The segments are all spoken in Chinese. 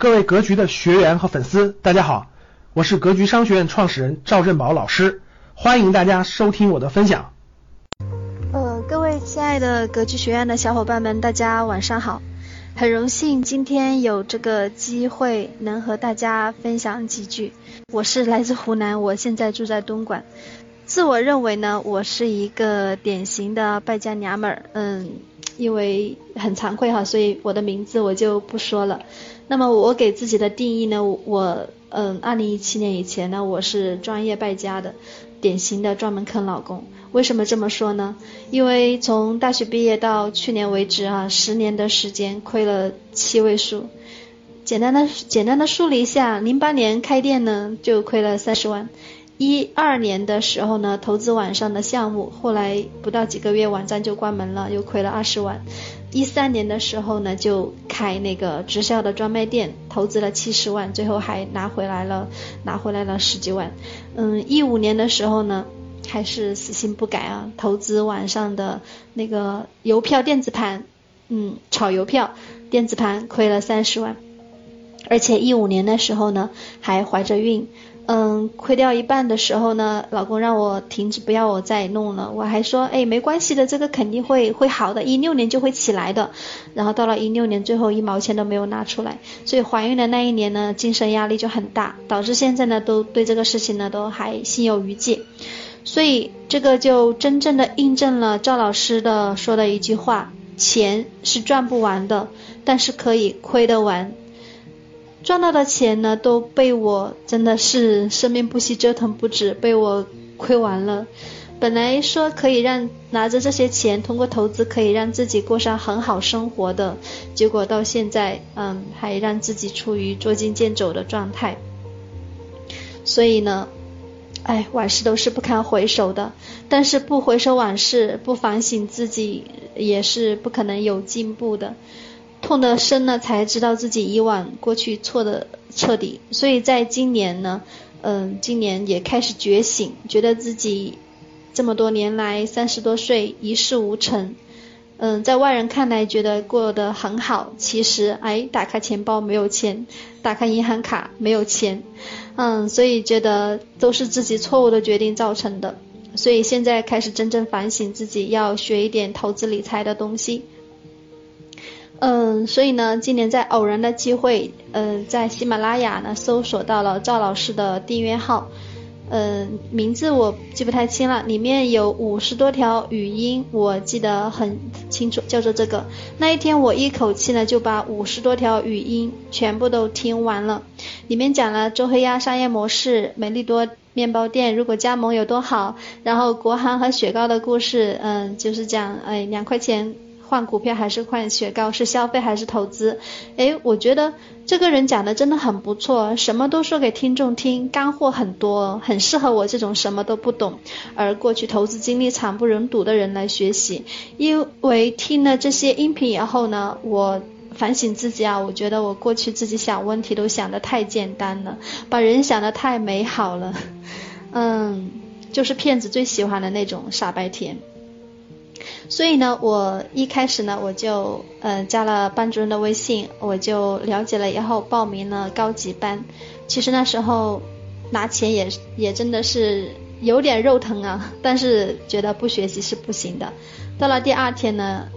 各位格局的学员和粉丝，大家好，我是格局商学院创始人赵振宝老师，欢迎大家收听我的分享。呃，各位亲爱的格局学院的小伙伴们，大家晚上好，很荣幸今天有这个机会能和大家分享几句。我是来自湖南，我现在住在东莞。自我认为呢，我是一个典型的败家娘们儿，嗯，因为很惭愧哈，所以我的名字我就不说了。那么我给自己的定义呢，我嗯，二零一七年以前呢，我是专业败家的，典型的专门坑老公。为什么这么说呢？因为从大学毕业到去年为止啊，十年的时间亏了七位数。简单的简单的梳理一下，零八年开店呢就亏了三十万，一二年的时候呢投资网上的项目，后来不到几个月网站就关门了，又亏了二十万。一三年的时候呢，就开那个直销的专卖店，投资了七十万，最后还拿回来了，拿回来了十几万。嗯，一五年的时候呢，还是死性不改啊，投资网上的那个邮票电子盘，嗯，炒邮票电子盘亏了三十万，而且一五年的时候呢，还怀着孕。嗯，亏掉一半的时候呢，老公让我停止，不要我再弄了。我还说，哎，没关系的，这个肯定会会好的，一六年就会起来的。然后到了一六年，最后一毛钱都没有拿出来。所以怀孕的那一年呢，精神压力就很大，导致现在呢，都对这个事情呢，都还心有余悸。所以这个就真正的印证了赵老师的说的一句话：钱是赚不完的，但是可以亏得完。赚到的钱呢，都被我真的是生命不息折腾不止，被我亏完了。本来说可以让拿着这些钱通过投资可以让自己过上很好生活的，结果到现在，嗯，还让自己处于捉襟见肘的状态。所以呢，哎，往事都是不堪回首的，但是不回首往事，不反省自己，也是不可能有进步的。痛得深了，才知道自己以往过去错的彻底。所以在今年呢，嗯，今年也开始觉醒，觉得自己这么多年来三十多岁一事无成，嗯，在外人看来觉得过得很好，其实哎，打开钱包没有钱，打开银行卡没有钱，嗯，所以觉得都是自己错误的决定造成的。所以现在开始真正反省自己，要学一点投资理财的东西。嗯，所以呢，今年在偶然的机会，嗯，在喜马拉雅呢搜索到了赵老师的订阅号，嗯，名字我记不太清了，里面有五十多条语音，我记得很清楚，叫做这个。那一天我一口气呢就把五十多条语音全部都听完了，里面讲了周黑鸭商业模式、美丽多面包店如果加盟有多好，然后国航和雪糕的故事，嗯，就是讲哎两块钱。换股票还是换雪糕？是消费还是投资？诶，我觉得这个人讲的真的很不错，什么都说给听众听，干货很多，很适合我这种什么都不懂而过去投资经历惨不忍睹的人来学习。因为听了这些音频以后呢，我反省自己啊，我觉得我过去自己想问题都想得太简单了，把人想的太美好了，嗯，就是骗子最喜欢的那种傻白甜。所以呢，我一开始呢，我就呃加了班主任的微信，我就了解了以后报名了高级班。其实那时候拿钱也也真的是有点肉疼啊，但是觉得不学习是不行的。到了第二天呢，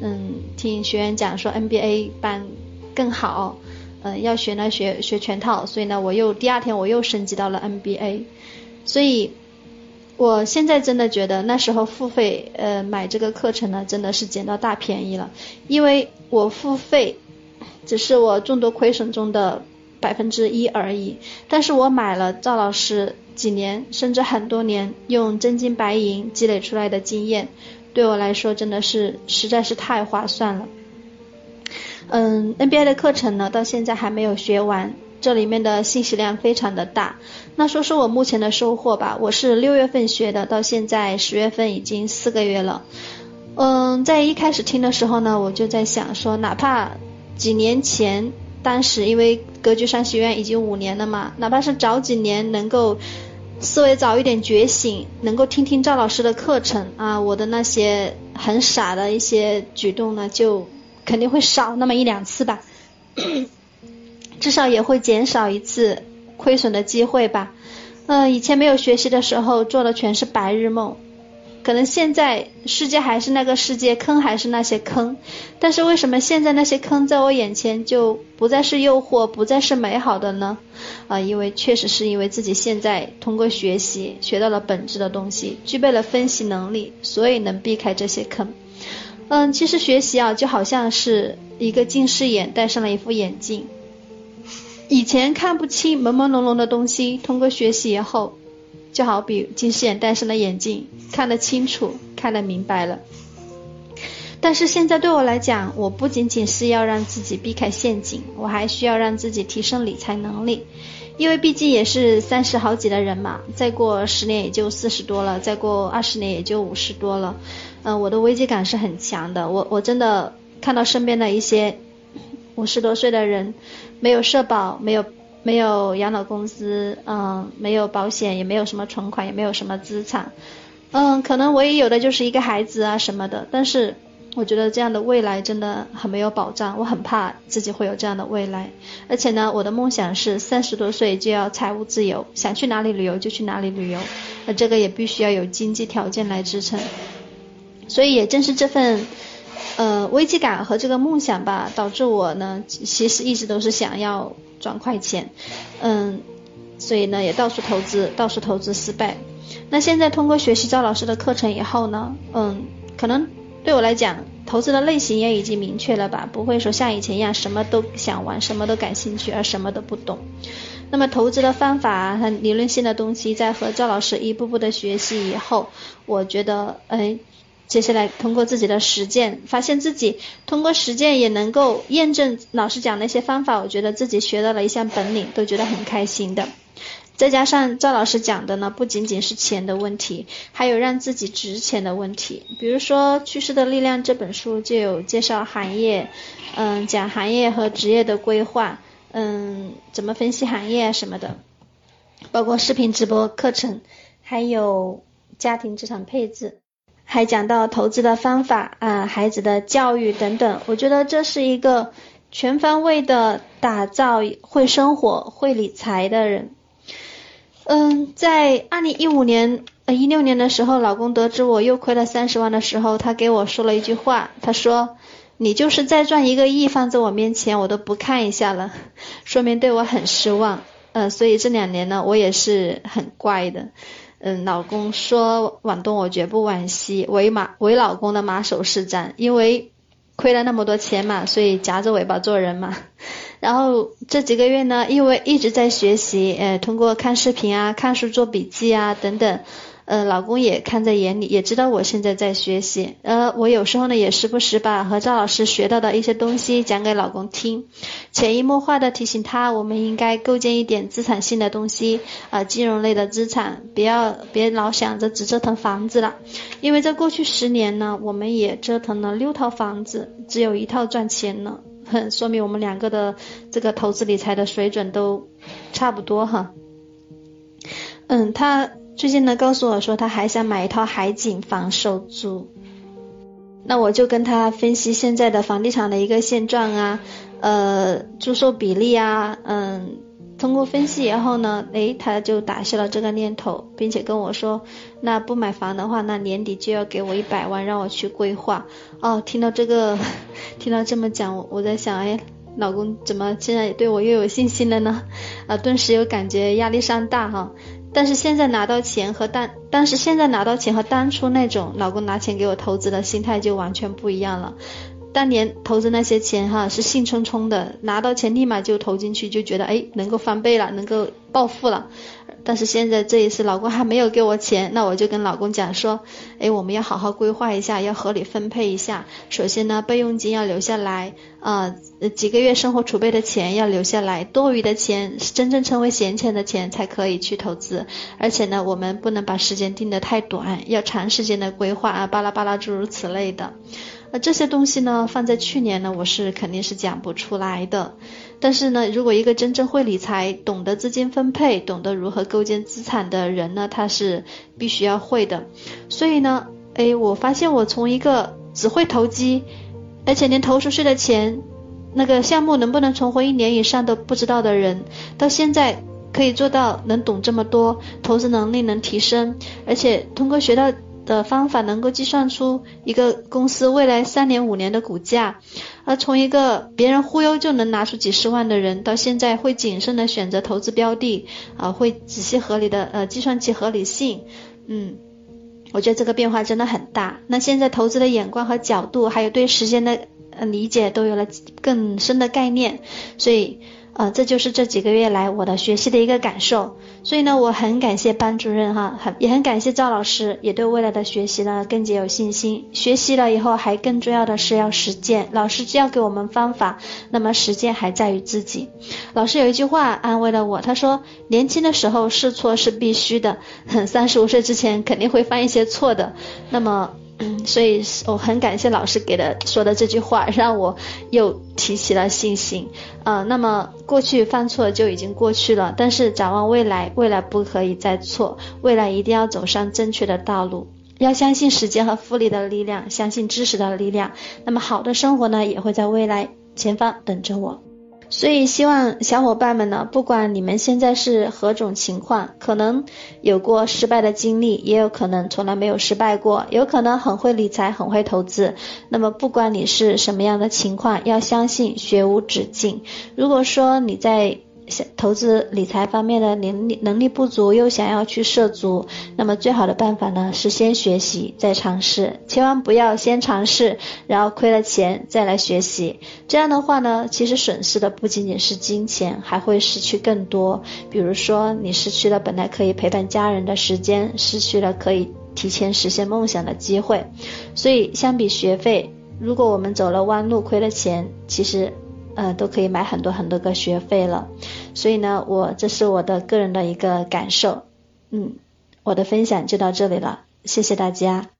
嗯，听学员讲说 NBA 班更好，嗯，要学呢学学全套，所以呢，我又第二天我又升级到了 NBA，所以。我现在真的觉得那时候付费呃买这个课程呢，真的是捡到大便宜了，因为我付费只是我众多亏损中的百分之一而已，但是我买了赵老师几年甚至很多年用真金白银积累出来的经验，对我来说真的是实在是太划算了。嗯，NBA 的课程呢到现在还没有学完。这里面的信息量非常的大，那说说我目前的收获吧。我是六月份学的，到现在十月份已经四个月了。嗯，在一开始听的时候呢，我就在想说，哪怕几年前，当时因为格局商学院已经五年了嘛，哪怕是早几年能够思维早一点觉醒，能够听听赵老师的课程啊，我的那些很傻的一些举动呢，就肯定会少那么一两次吧。至少也会减少一次亏损的机会吧。嗯，以前没有学习的时候做的全是白日梦。可能现在世界还是那个世界，坑还是那些坑，但是为什么现在那些坑在我眼前就不再是诱惑，不再是美好的呢？啊，因为确实是因为自己现在通过学习学到了本质的东西，具备了分析能力，所以能避开这些坑。嗯，其实学习啊，就好像是一个近视眼戴上了一副眼镜，以前看不清朦朦胧胧的东西，通过学习以后。就好比近视眼戴上了眼镜，看得清楚，看得明白了。但是现在对我来讲，我不仅仅是要让自己避开陷阱，我还需要让自己提升理财能力。因为毕竟也是三十好几的人嘛，再过十年也就四十多了，再过二十年也就五十多了。嗯，我的危机感是很强的。我我真的看到身边的一些五十多岁的人，没有社保，没有。没有养老公司，嗯，没有保险，也没有什么存款，也没有什么资产，嗯，可能唯一有的就是一个孩子啊什么的。但是我觉得这样的未来真的很没有保障，我很怕自己会有这样的未来。而且呢，我的梦想是三十多岁就要财务自由，想去哪里旅游就去哪里旅游，那这个也必须要有经济条件来支撑。所以也正是这份。呃，危机感和这个梦想吧，导致我呢，其实一直都是想要赚快钱，嗯，所以呢，也到处投资，到处投资失败。那现在通过学习赵老师的课程以后呢，嗯，可能对我来讲，投资的类型也已经明确了吧，不会说像以前一样什么都想玩，什么都感兴趣，而什么都不懂。那么投资的方法和理论性的东西，在和赵老师一步步的学习以后，我觉得，哎。接下来通过自己的实践，发现自己通过实践也能够验证老师讲那些方法，我觉得自己学到了一项本领，都觉得很开心的。再加上赵老师讲的呢，不仅仅是钱的问题，还有让自己值钱的问题。比如说《趋势的力量》这本书就有介绍行业，嗯，讲行业和职业的规划，嗯，怎么分析行业什么的，包括视频直播课程，还有家庭资产配置。还讲到投资的方法啊，孩子的教育等等，我觉得这是一个全方位的打造会生活、会理财的人。嗯，在二零一五年、呃一六年的时候，老公得知我又亏了三十万的时候，他给我说了一句话，他说：“你就是再赚一个亿放在我面前，我都不看一下了。”说明对我很失望。呃，所以这两年呢，我也是很乖的。嗯，老公说往东我绝不往西，为马为老公的马首是瞻，因为亏了那么多钱嘛，所以夹着尾巴做人嘛。然后这几个月呢，因为一直在学习，呃，通过看视频啊、看书做笔记啊等等。呃，老公也看在眼里，也知道我现在在学习。呃，我有时候呢也时不时把和赵老师学到的一些东西讲给老公听，潜移默化的提醒他，我们应该构建一点资产性的东西啊，金融类的资产，不要别老想着只折腾房子了，因为在过去十年呢，我们也折腾了六套房子，只有一套赚钱了，哼，说明我们两个的这个投资理财的水准都差不多哈。嗯，他。最近呢，告诉我说他还想买一套海景房收租，那我就跟他分析现在的房地产的一个现状啊，呃，租售比例啊，嗯，通过分析以后呢，诶，他就打消了这个念头，并且跟我说，那不买房的话，那年底就要给我一百万让我去规划。哦，听到这个，听到这么讲，我在想，哎，老公怎么现在对我又有信心了呢？啊，顿时又感觉压力山大哈。但是现在拿到钱和当，但是现在拿到钱和当初那种老公拿钱给我投资的心态就完全不一样了。当年投资那些钱哈是兴冲冲的，拿到钱立马就投进去，就觉得哎能够翻倍了，能够暴富了。但是现在这一次老公还没有给我钱，那我就跟老公讲说，哎我们要好好规划一下，要合理分配一下。首先呢备用金要留下来啊。呃，几个月生活储备的钱要留下来，多余的钱是真正成为闲钱的钱才可以去投资。而且呢，我们不能把时间定得太短，要长时间的规划啊，巴拉巴拉诸如此类的。呃，这些东西呢，放在去年呢，我是肯定是讲不出来的。但是呢，如果一个真正会理财、懂得资金分配、懂得如何构建资产的人呢，他是必须要会的。所以呢，哎，我发现我从一个只会投机，而且连投出去的钱。那个项目能不能存活一年以上都不知道的人，到现在可以做到能懂这么多，投资能力能提升，而且通过学到的方法能够计算出一个公司未来三年五年的股价，而从一个别人忽悠就能拿出几十万的人，到现在会谨慎的选择投资标的，啊，会仔细合理的呃计算其合理性，嗯。我觉得这个变化真的很大。那现在投资的眼光和角度，还有对时间的理解，都有了更深的概念，所以。啊，这就是这几个月来我的学习的一个感受，所以呢，我很感谢班主任哈，很也很感谢赵老师，也对未来的学习呢更加有信心。学习了以后，还更重要的是要实践。老师教给我们方法，那么实践还在于自己。老师有一句话安慰了我，他说：“年轻的时候试错是必须的，三十五岁之前肯定会犯一些错的。”那么。嗯，所以我很感谢老师给的说的这句话，让我又提起了信心。呃，那么过去犯错就已经过去了，但是展望未来，未来不可以再错，未来一定要走上正确的道路，要相信时间和复利的力量，相信知识的力量。那么好的生活呢，也会在未来前方等着我。所以希望小伙伴们呢，不管你们现在是何种情况，可能有过失败的经历，也有可能从来没有失败过，有可能很会理财，很会投资。那么不管你是什么样的情况，要相信学无止境。如果说你在。投资理财方面的能力能力不足，又想要去涉足，那么最好的办法呢是先学习再尝试，千万不要先尝试，然后亏了钱再来学习。这样的话呢，其实损失的不仅仅是金钱，还会失去更多。比如说，你失去了本来可以陪伴家人的时间，失去了可以提前实现梦想的机会。所以，相比学费，如果我们走了弯路亏了钱，其实。呃，都可以买很多很多个学费了，所以呢，我这是我的个人的一个感受，嗯，我的分享就到这里了，谢谢大家，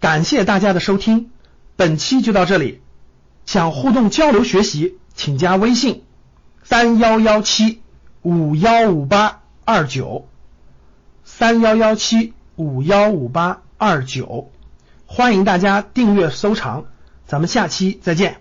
感谢大家的收听，本期就到这里，想互动交流学习，请加微信三幺幺七五幺五八二九。三幺幺七五幺五八二九，欢迎大家订阅收藏，咱们下期再见。